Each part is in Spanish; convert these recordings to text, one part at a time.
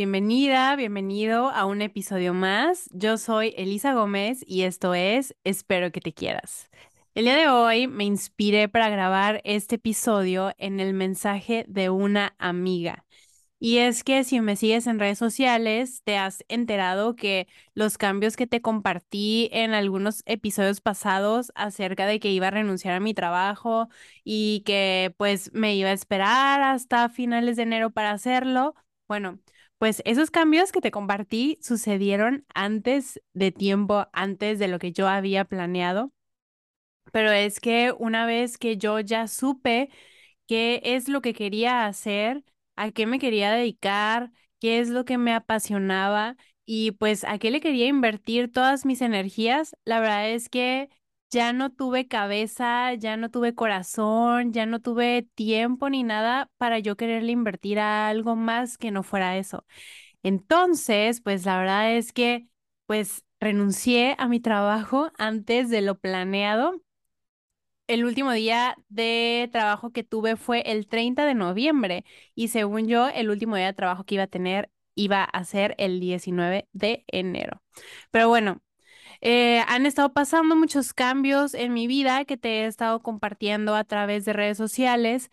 bienvenida, bienvenido a un episodio más. Yo soy Elisa Gómez y esto es Espero que te quieras. El día de hoy me inspiré para grabar este episodio en el mensaje de una amiga. Y es que si me sigues en redes sociales, te has enterado que los cambios que te compartí en algunos episodios pasados acerca de que iba a renunciar a mi trabajo y que pues me iba a esperar hasta finales de enero para hacerlo. Bueno, pues esos cambios que te compartí sucedieron antes de tiempo, antes de lo que yo había planeado. Pero es que una vez que yo ya supe qué es lo que quería hacer, a qué me quería dedicar, qué es lo que me apasionaba y pues a qué le quería invertir todas mis energías, la verdad es que ya no tuve cabeza, ya no tuve corazón, ya no tuve tiempo ni nada para yo quererle invertir a algo más que no fuera eso. Entonces, pues la verdad es que pues renuncié a mi trabajo antes de lo planeado el último día de trabajo que tuve fue el 30 de noviembre y según yo, el último día de trabajo que iba a tener iba a ser el 19 de enero. Pero bueno, eh, han estado pasando muchos cambios en mi vida que te he estado compartiendo a través de redes sociales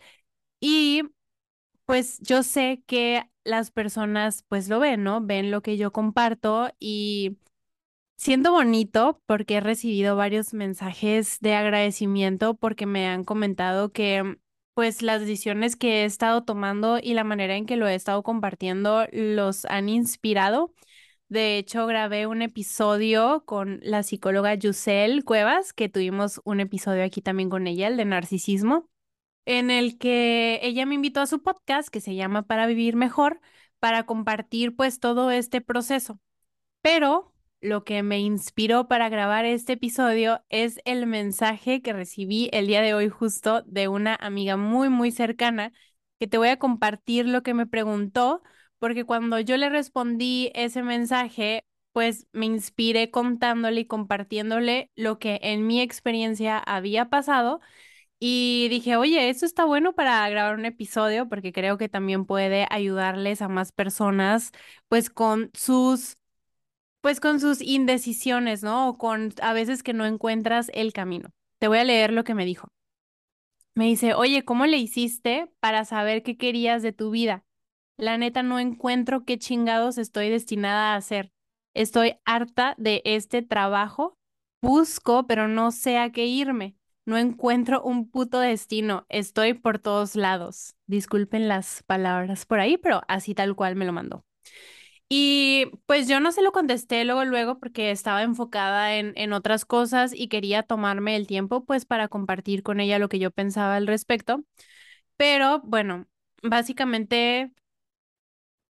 y pues yo sé que las personas pues lo ven, ¿no? Ven lo que yo comparto y Siento bonito porque he recibido varios mensajes de agradecimiento porque me han comentado que pues las decisiones que he estado tomando y la manera en que lo he estado compartiendo los han inspirado. De hecho, grabé un episodio con la psicóloga Yusel Cuevas, que tuvimos un episodio aquí también con ella, el de narcisismo, en el que ella me invitó a su podcast que se llama Para Vivir Mejor, para compartir pues todo este proceso. Pero lo que me inspiró para grabar este episodio es el mensaje que recibí el día de hoy justo de una amiga muy, muy cercana, que te voy a compartir lo que me preguntó, porque cuando yo le respondí ese mensaje, pues me inspiré contándole y compartiéndole lo que en mi experiencia había pasado. Y dije, oye, esto está bueno para grabar un episodio porque creo que también puede ayudarles a más personas, pues con sus pues con sus indecisiones, ¿no? O con a veces que no encuentras el camino. Te voy a leer lo que me dijo. Me dice, oye, ¿cómo le hiciste para saber qué querías de tu vida? La neta no encuentro qué chingados estoy destinada a hacer. Estoy harta de este trabajo. Busco, pero no sé a qué irme. No encuentro un puto destino. Estoy por todos lados. Disculpen las palabras por ahí, pero así tal cual me lo mandó. Y pues yo no se lo contesté luego, luego, porque estaba enfocada en, en otras cosas y quería tomarme el tiempo pues para compartir con ella lo que yo pensaba al respecto. Pero bueno, básicamente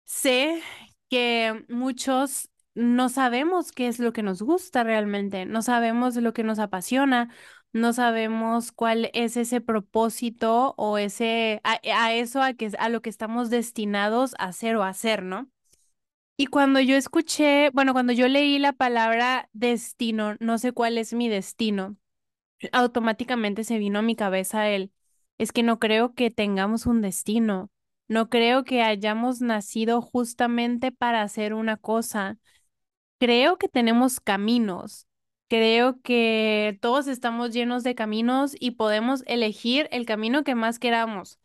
sé que muchos no sabemos qué es lo que nos gusta realmente, no sabemos lo que nos apasiona, no sabemos cuál es ese propósito o ese a, a eso a que a lo que estamos destinados a hacer o hacer, ¿no? Y cuando yo escuché, bueno, cuando yo leí la palabra destino, no sé cuál es mi destino, automáticamente se vino a mi cabeza el, es que no creo que tengamos un destino, no creo que hayamos nacido justamente para hacer una cosa, creo que tenemos caminos, creo que todos estamos llenos de caminos y podemos elegir el camino que más queramos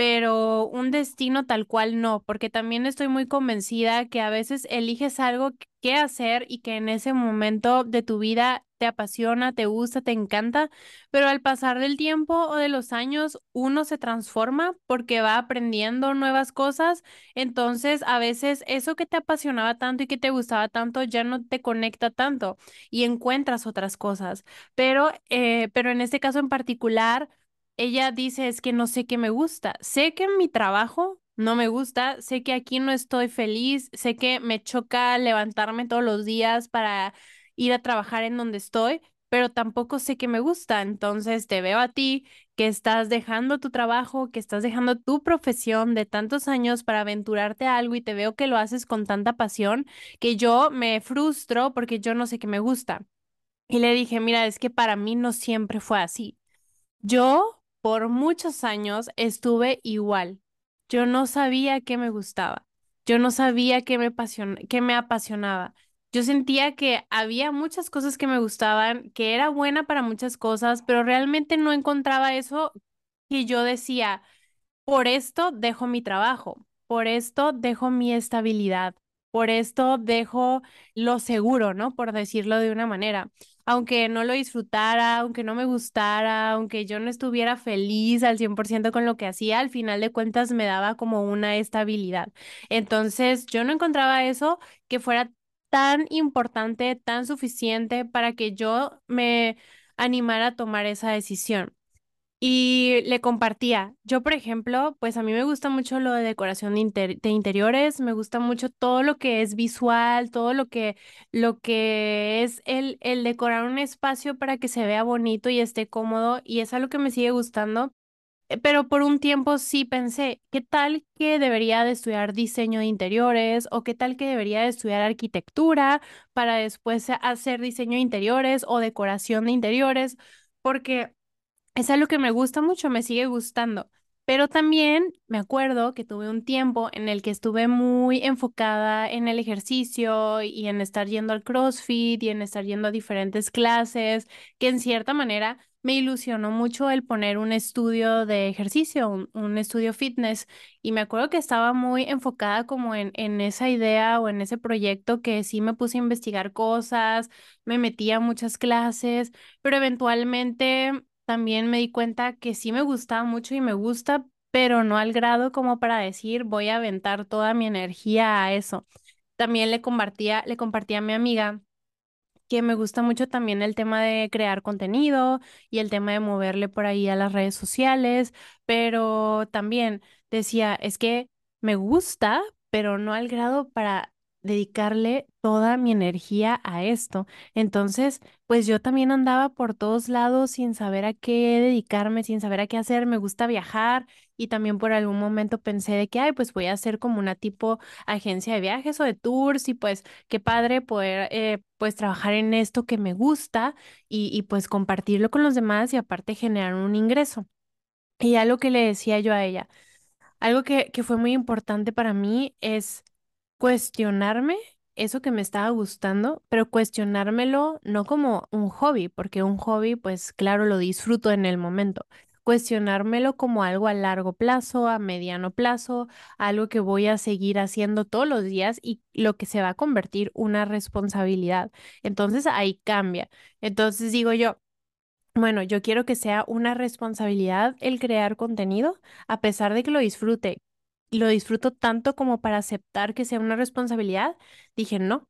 pero un destino tal cual no, porque también estoy muy convencida que a veces eliges algo que hacer y que en ese momento de tu vida te apasiona, te gusta, te encanta, pero al pasar del tiempo o de los años uno se transforma porque va aprendiendo nuevas cosas, entonces a veces eso que te apasionaba tanto y que te gustaba tanto ya no te conecta tanto y encuentras otras cosas, pero, eh, pero en este caso en particular ella dice es que no sé qué me gusta. Sé que en mi trabajo no me gusta, sé que aquí no estoy feliz, sé que me choca levantarme todos los días para ir a trabajar en donde estoy, pero tampoco sé qué me gusta. Entonces te veo a ti que estás dejando tu trabajo, que estás dejando tu profesión de tantos años para aventurarte a algo y te veo que lo haces con tanta pasión que yo me frustro porque yo no sé qué me gusta. Y le dije, mira, es que para mí no siempre fue así. Yo por muchos años estuve igual. Yo no sabía qué me gustaba. yo no sabía qué me qué me apasionaba. Yo sentía que había muchas cosas que me gustaban, que era buena para muchas cosas, pero realmente no encontraba eso que yo decía. Por esto dejo mi trabajo, por esto dejo mi estabilidad, por esto dejo lo seguro, ¿no? Por decirlo de una manera. Aunque no lo disfrutara, aunque no me gustara, aunque yo no estuviera feliz al 100% con lo que hacía, al final de cuentas me daba como una estabilidad. Entonces, yo no encontraba eso que fuera tan importante, tan suficiente para que yo me animara a tomar esa decisión. Y le compartía. Yo, por ejemplo, pues a mí me gusta mucho lo de decoración de, inter- de interiores, me gusta mucho todo lo que es visual, todo lo que, lo que es el, el decorar un espacio para que se vea bonito y esté cómodo, y es algo que me sigue gustando. Eh, Pero por un tiempo sí pensé, ¿qué tal que debería de estudiar diseño de interiores o qué tal que debería de estudiar arquitectura para después hacer diseño de interiores o decoración de interiores? Porque es algo que me gusta mucho, me sigue gustando. Pero también me acuerdo que tuve un tiempo en el que estuve muy enfocada en el ejercicio y en estar yendo al CrossFit y en estar yendo a diferentes clases, que en cierta manera me ilusionó mucho el poner un estudio de ejercicio, un, un estudio fitness. Y me acuerdo que estaba muy enfocada como en, en esa idea o en ese proyecto que sí me puse a investigar cosas, me metí a muchas clases, pero eventualmente también me di cuenta que sí me gustaba mucho y me gusta, pero no al grado como para decir voy a aventar toda mi energía a eso. También le compartía, le compartía a mi amiga que me gusta mucho también el tema de crear contenido y el tema de moverle por ahí a las redes sociales, pero también decía, es que me gusta, pero no al grado para dedicarle toda mi energía a esto. Entonces, pues yo también andaba por todos lados sin saber a qué dedicarme, sin saber a qué hacer. Me gusta viajar y también por algún momento pensé de que, ay, pues voy a hacer como una tipo agencia de viajes o de tours y pues qué padre poder eh, pues trabajar en esto que me gusta y, y pues compartirlo con los demás y aparte generar un ingreso. Y algo que le decía yo a ella, algo que, que fue muy importante para mí es cuestionarme eso que me estaba gustando, pero cuestionármelo no como un hobby, porque un hobby, pues claro, lo disfruto en el momento. Cuestionármelo como algo a largo plazo, a mediano plazo, algo que voy a seguir haciendo todos los días y lo que se va a convertir una responsabilidad. Entonces ahí cambia. Entonces digo yo. Bueno, yo quiero que sea una responsabilidad el crear contenido, a pesar de que lo disfrute. Lo disfruto tanto como para aceptar que sea una responsabilidad. Dije, no,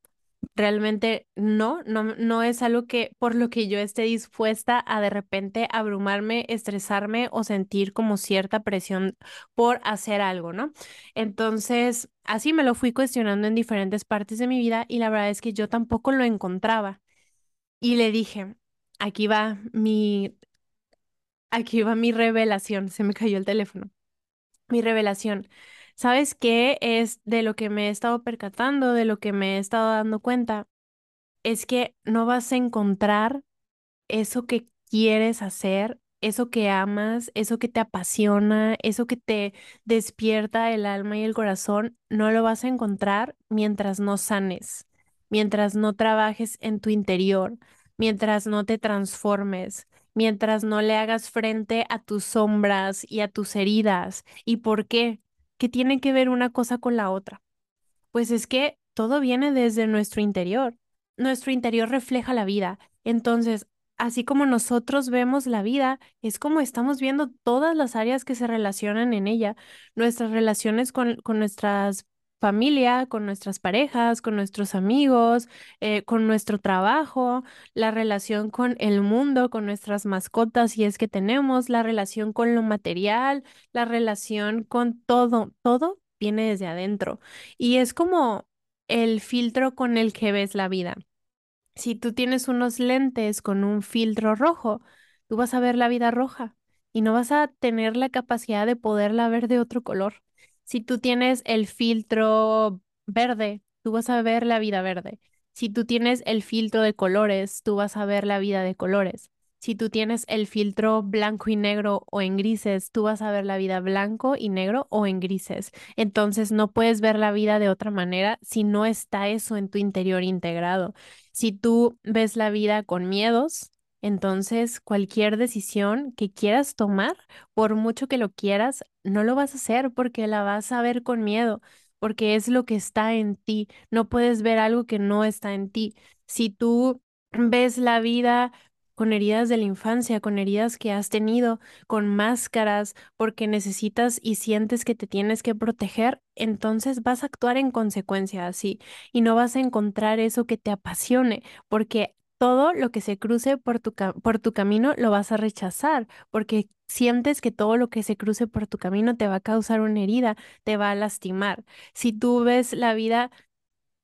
realmente no, no, no es algo que por lo que yo esté dispuesta a de repente abrumarme, estresarme o sentir como cierta presión por hacer algo, ¿no? Entonces, así me lo fui cuestionando en diferentes partes de mi vida y la verdad es que yo tampoco lo encontraba. Y le dije, aquí va mi, aquí va mi revelación. Se me cayó el teléfono. Mi revelación. ¿Sabes qué es de lo que me he estado percatando, de lo que me he estado dando cuenta? Es que no vas a encontrar eso que quieres hacer, eso que amas, eso que te apasiona, eso que te despierta el alma y el corazón, no lo vas a encontrar mientras no sanes, mientras no trabajes en tu interior, mientras no te transformes, mientras no le hagas frente a tus sombras y a tus heridas. ¿Y por qué? ¿Qué tiene que ver una cosa con la otra? Pues es que todo viene desde nuestro interior. Nuestro interior refleja la vida. Entonces, así como nosotros vemos la vida, es como estamos viendo todas las áreas que se relacionan en ella. Nuestras relaciones con, con nuestras familia, con nuestras parejas, con nuestros amigos, eh, con nuestro trabajo, la relación con el mundo, con nuestras mascotas, si es que tenemos, la relación con lo material, la relación con todo, todo viene desde adentro. Y es como el filtro con el que ves la vida. Si tú tienes unos lentes con un filtro rojo, tú vas a ver la vida roja y no vas a tener la capacidad de poderla ver de otro color. Si tú tienes el filtro verde, tú vas a ver la vida verde. Si tú tienes el filtro de colores, tú vas a ver la vida de colores. si tú tienes el filtro blanco y negro o en grises, tú vas a ver la vida blanco y negro o en grises. Entonces no puedes ver la vida de otra manera si no está eso en tu interior integrado. Si tú ves la vida con miedos, entonces cualquier decisión que quieras tomar, por mucho que lo quieras, no lo vas a hacer porque la vas a ver con miedo, porque es lo que está en ti. No puedes ver algo que no está en ti. Si tú ves la vida con heridas de la infancia, con heridas que has tenido, con máscaras, porque necesitas y sientes que te tienes que proteger, entonces vas a actuar en consecuencia así y no vas a encontrar eso que te apasione, porque todo lo que se cruce por tu, por tu camino lo vas a rechazar, porque sientes que todo lo que se cruce por tu camino te va a causar una herida, te va a lastimar. Si tú ves la vida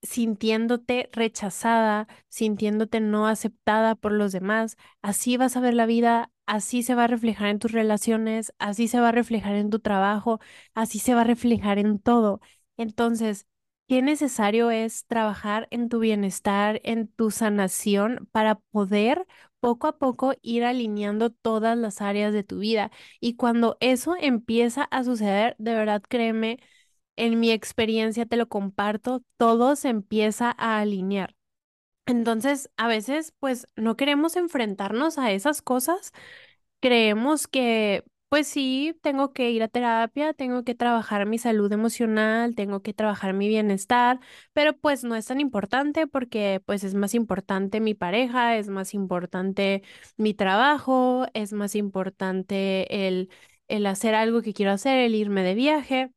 sintiéndote rechazada, sintiéndote no aceptada por los demás. Así vas a ver la vida, así se va a reflejar en tus relaciones, así se va a reflejar en tu trabajo, así se va a reflejar en todo. Entonces, qué necesario es trabajar en tu bienestar, en tu sanación para poder poco a poco ir alineando todas las áreas de tu vida. Y cuando eso empieza a suceder, de verdad créeme, en mi experiencia te lo comparto, todo se empieza a alinear. Entonces, a veces, pues, no queremos enfrentarnos a esas cosas. Creemos que, pues sí, tengo que ir a terapia, tengo que trabajar mi salud emocional, tengo que trabajar mi bienestar, pero pues no es tan importante porque, pues, es más importante mi pareja, es más importante mi trabajo, es más importante el, el hacer algo que quiero hacer, el irme de viaje.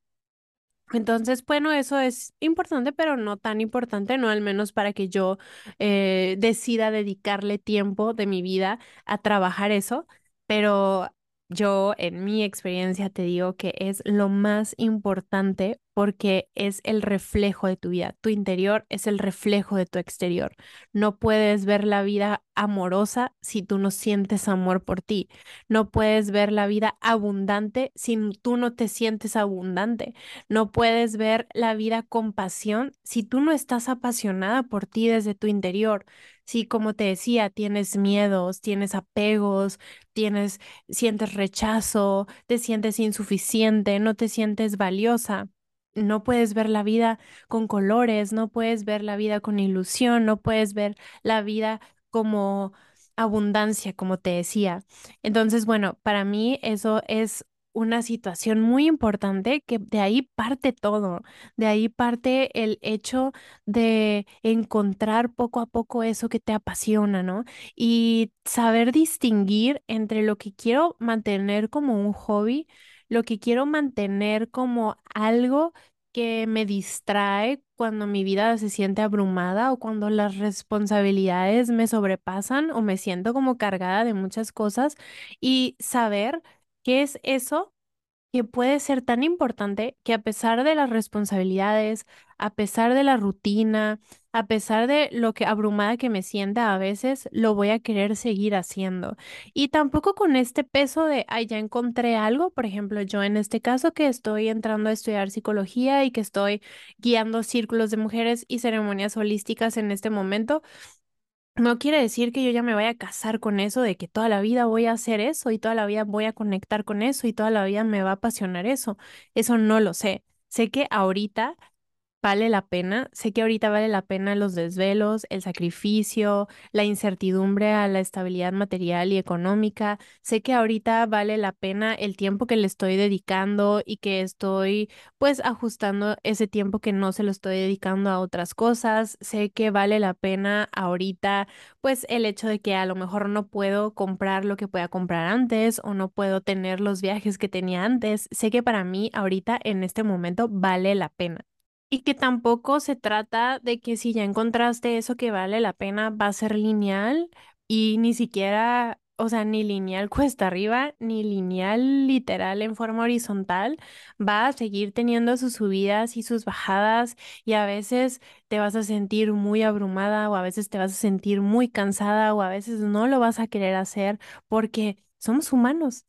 Entonces, bueno, eso es importante, pero no tan importante, no al menos para que yo eh, decida dedicarle tiempo de mi vida a trabajar eso, pero yo en mi experiencia te digo que es lo más importante porque es el reflejo de tu vida. Tu interior es el reflejo de tu exterior. No puedes ver la vida amorosa si tú no sientes amor por ti. No puedes ver la vida abundante si tú no te sientes abundante. No puedes ver la vida con pasión si tú no estás apasionada por ti desde tu interior. Si, como te decía, tienes miedos, tienes apegos, tienes, sientes rechazo, te sientes insuficiente, no te sientes valiosa. No puedes ver la vida con colores, no puedes ver la vida con ilusión, no puedes ver la vida como abundancia, como te decía. Entonces, bueno, para mí eso es una situación muy importante que de ahí parte todo, de ahí parte el hecho de encontrar poco a poco eso que te apasiona, ¿no? Y saber distinguir entre lo que quiero mantener como un hobby, lo que quiero mantener como algo que me distrae cuando mi vida se siente abrumada o cuando las responsabilidades me sobrepasan o me siento como cargada de muchas cosas y saber qué es eso que puede ser tan importante que a pesar de las responsabilidades, a pesar de la rutina, a pesar de lo que abrumada que me sienta a veces, lo voy a querer seguir haciendo. Y tampoco con este peso de, ay, ya encontré algo, por ejemplo, yo en este caso que estoy entrando a estudiar psicología y que estoy guiando círculos de mujeres y ceremonias holísticas en este momento, no quiere decir que yo ya me vaya a casar con eso, de que toda la vida voy a hacer eso y toda la vida voy a conectar con eso y toda la vida me va a apasionar eso. Eso no lo sé. Sé que ahorita vale la pena. Sé que ahorita vale la pena los desvelos, el sacrificio, la incertidumbre a la estabilidad material y económica. Sé que ahorita vale la pena el tiempo que le estoy dedicando y que estoy pues ajustando ese tiempo que no se lo estoy dedicando a otras cosas. Sé que vale la pena ahorita pues el hecho de que a lo mejor no puedo comprar lo que pueda comprar antes o no puedo tener los viajes que tenía antes. Sé que para mí ahorita en este momento vale la pena. Y que tampoco se trata de que si ya encontraste eso que vale la pena, va a ser lineal y ni siquiera, o sea, ni lineal cuesta arriba, ni lineal literal en forma horizontal. Va a seguir teniendo sus subidas y sus bajadas y a veces te vas a sentir muy abrumada o a veces te vas a sentir muy cansada o a veces no lo vas a querer hacer porque somos humanos.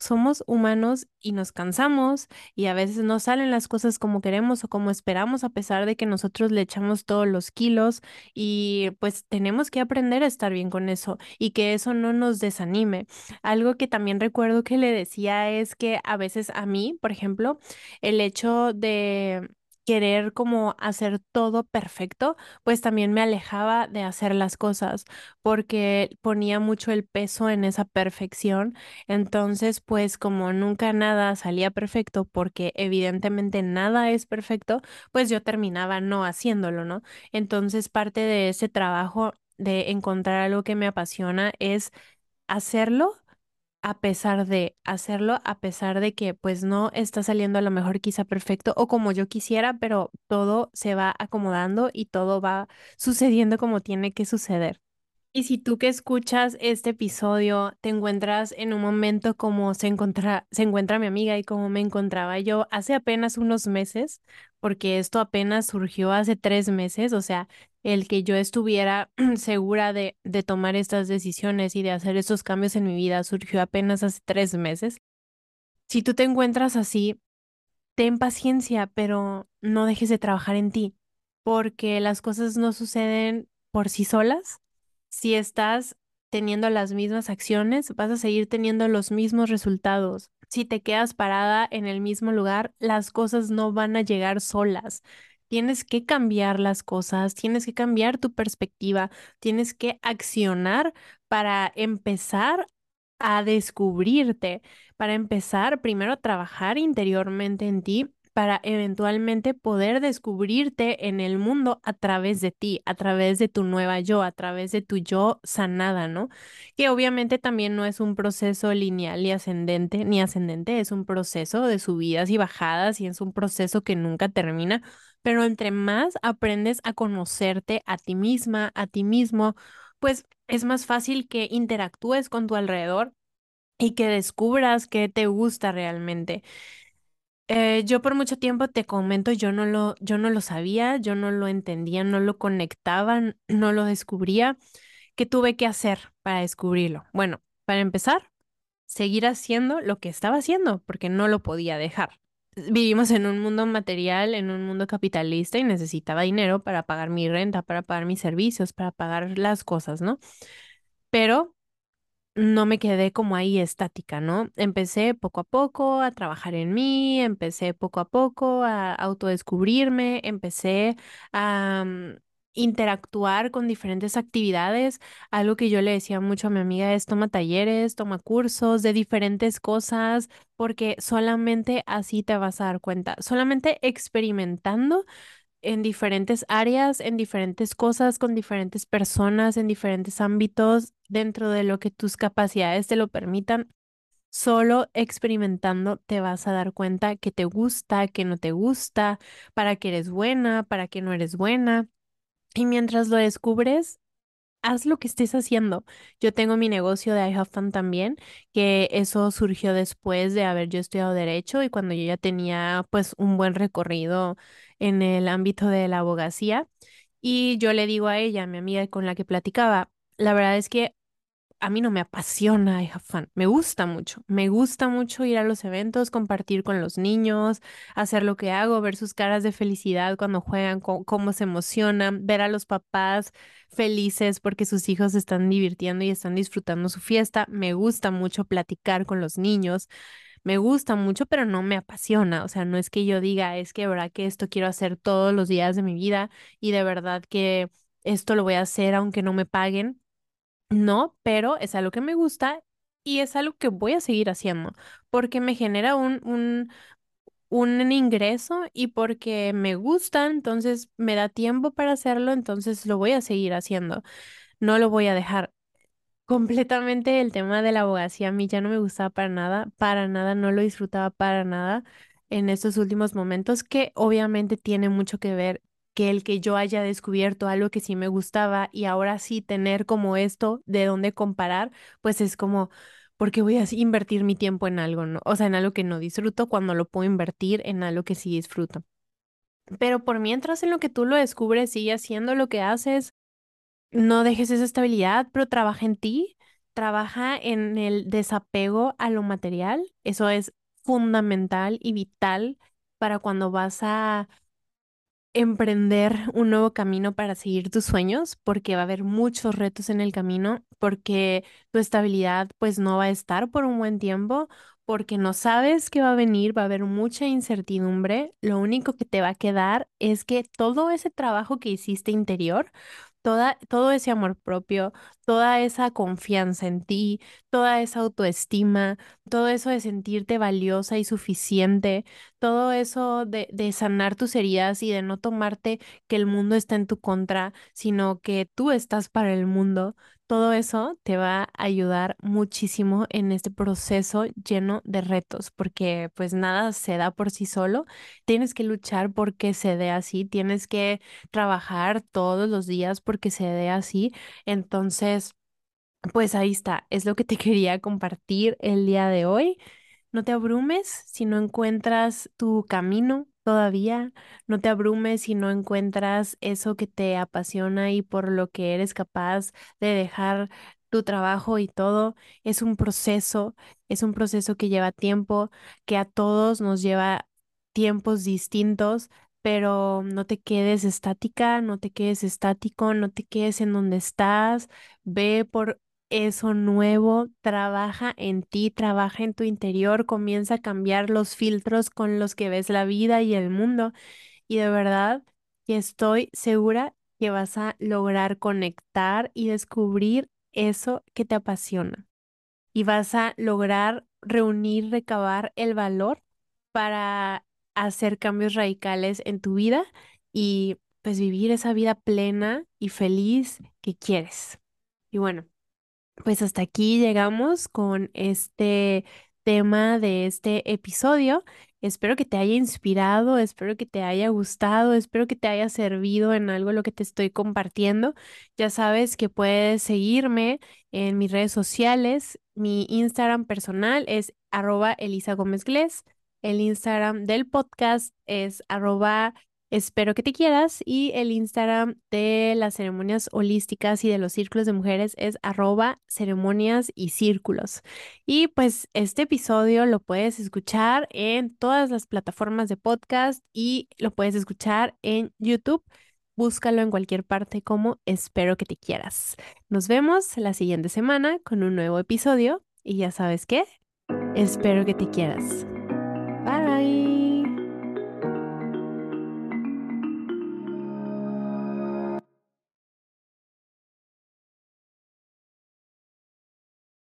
Somos humanos y nos cansamos y a veces no salen las cosas como queremos o como esperamos a pesar de que nosotros le echamos todos los kilos y pues tenemos que aprender a estar bien con eso y que eso no nos desanime. Algo que también recuerdo que le decía es que a veces a mí, por ejemplo, el hecho de querer como hacer todo perfecto, pues también me alejaba de hacer las cosas porque ponía mucho el peso en esa perfección. Entonces, pues como nunca nada salía perfecto, porque evidentemente nada es perfecto, pues yo terminaba no haciéndolo, ¿no? Entonces, parte de ese trabajo de encontrar algo que me apasiona es hacerlo a pesar de hacerlo, a pesar de que pues no está saliendo a lo mejor quizá perfecto o como yo quisiera, pero todo se va acomodando y todo va sucediendo como tiene que suceder. Y si tú que escuchas este episodio te encuentras en un momento como se encuentra, se encuentra mi amiga y como me encontraba yo hace apenas unos meses, porque esto apenas surgió hace tres meses, o sea, el que yo estuviera segura de, de tomar estas decisiones y de hacer estos cambios en mi vida surgió apenas hace tres meses. Si tú te encuentras así, ten paciencia, pero no dejes de trabajar en ti, porque las cosas no suceden por sí solas si estás teniendo las mismas acciones, vas a seguir teniendo los mismos resultados. Si te quedas parada en el mismo lugar, las cosas no van a llegar solas. Tienes que cambiar las cosas, tienes que cambiar tu perspectiva, tienes que accionar para empezar a descubrirte, para empezar primero a trabajar interiormente en ti para eventualmente poder descubrirte en el mundo a través de ti, a través de tu nueva yo, a través de tu yo sanada, ¿no? Que obviamente también no es un proceso lineal y ascendente, ni ascendente, es un proceso de subidas y bajadas y es un proceso que nunca termina, pero entre más aprendes a conocerte a ti misma, a ti mismo, pues es más fácil que interactúes con tu alrededor y que descubras qué te gusta realmente. Eh, yo por mucho tiempo te comento, yo no lo, yo no lo sabía, yo no lo entendía, no lo conectaba, no lo descubría. ¿Qué tuve que hacer para descubrirlo? Bueno, para empezar, seguir haciendo lo que estaba haciendo, porque no lo podía dejar. Vivimos en un mundo material, en un mundo capitalista y necesitaba dinero para pagar mi renta, para pagar mis servicios, para pagar las cosas, ¿no? Pero no me quedé como ahí estática, ¿no? Empecé poco a poco a trabajar en mí, empecé poco a poco a autodescubrirme, empecé a mm, interactuar con diferentes actividades. Algo que yo le decía mucho a mi amiga es toma talleres, toma cursos de diferentes cosas, porque solamente así te vas a dar cuenta, solamente experimentando en diferentes áreas, en diferentes cosas, con diferentes personas, en diferentes ámbitos, dentro de lo que tus capacidades te lo permitan. Solo experimentando te vas a dar cuenta que te gusta, que no te gusta, para que eres buena, para que no eres buena. Y mientras lo descubres, haz lo que estés haciendo. Yo tengo mi negocio de I Fun también, que eso surgió después de haber yo estudiado derecho y cuando yo ya tenía pues un buen recorrido en el ámbito de la abogacía. Y yo le digo a ella, mi amiga con la que platicaba, la verdad es que a mí no me apasiona I Have Fun, me gusta mucho, me gusta mucho ir a los eventos, compartir con los niños, hacer lo que hago, ver sus caras de felicidad cuando juegan, cómo se emocionan, ver a los papás felices porque sus hijos se están divirtiendo y están disfrutando su fiesta, me gusta mucho platicar con los niños. Me gusta mucho, pero no me apasiona. O sea, no es que yo diga, es que verdad que esto quiero hacer todos los días de mi vida y de verdad que esto lo voy a hacer aunque no me paguen no, pero es algo que me gusta y es algo que voy a seguir haciendo porque me genera un, un, un ingreso y porque me gusta, entonces me da tiempo para hacerlo, entonces lo voy a seguir haciendo. No lo voy a dejar. Completamente el tema de la abogacía a mí ya no me gustaba para nada, para nada, no lo disfrutaba para nada en estos últimos momentos, que obviamente tiene mucho que ver que el que yo haya descubierto algo que sí me gustaba y ahora sí tener como esto de dónde comparar, pues es como, porque voy a invertir mi tiempo en algo, ¿no? O sea, en algo que no disfruto cuando lo puedo invertir en algo que sí disfruto. Pero por mientras en lo que tú lo descubres, sigue haciendo lo que haces, no dejes esa estabilidad, pero trabaja en ti, trabaja en el desapego a lo material. Eso es fundamental y vital para cuando vas a emprender un nuevo camino para seguir tus sueños, porque va a haber muchos retos en el camino, porque tu estabilidad pues no va a estar por un buen tiempo, porque no sabes qué va a venir, va a haber mucha incertidumbre. Lo único que te va a quedar es que todo ese trabajo que hiciste interior toda, todo ese amor propio, toda esa confianza en ti, toda esa autoestima, todo eso de sentirte valiosa y suficiente, todo eso de, de sanar tus heridas y de no tomarte que el mundo está en tu contra, sino que tú estás para el mundo, todo eso te va a ayudar muchísimo en este proceso lleno de retos, porque pues nada se da por sí solo. Tienes que luchar porque se dé así, tienes que trabajar todos los días porque se dé así. Entonces, pues ahí está, es lo que te quería compartir el día de hoy. No te abrumes si no encuentras tu camino todavía. No te abrumes si no encuentras eso que te apasiona y por lo que eres capaz de dejar tu trabajo y todo. Es un proceso, es un proceso que lleva tiempo, que a todos nos lleva tiempos distintos, pero no te quedes estática, no te quedes estático, no te quedes en donde estás. Ve por eso nuevo, trabaja en ti, trabaja en tu interior, comienza a cambiar los filtros con los que ves la vida y el mundo. Y de verdad que estoy segura que vas a lograr conectar y descubrir eso que te apasiona. Y vas a lograr reunir, recabar el valor para hacer cambios radicales en tu vida y pues vivir esa vida plena y feliz que quieres. Y bueno, pues hasta aquí llegamos con este tema de este episodio. Espero que te haya inspirado, espero que te haya gustado, espero que te haya servido en algo lo que te estoy compartiendo. Ya sabes que puedes seguirme en mis redes sociales. Mi Instagram personal es arroba Elisa Gómez El Instagram del podcast es arroba Espero que te quieras y el Instagram de las ceremonias holísticas y de los círculos de mujeres es arroba ceremonias y círculos. Y pues este episodio lo puedes escuchar en todas las plataformas de podcast y lo puedes escuchar en YouTube. Búscalo en cualquier parte como Espero que te quieras. Nos vemos la siguiente semana con un nuevo episodio y ya sabes qué, espero que te quieras.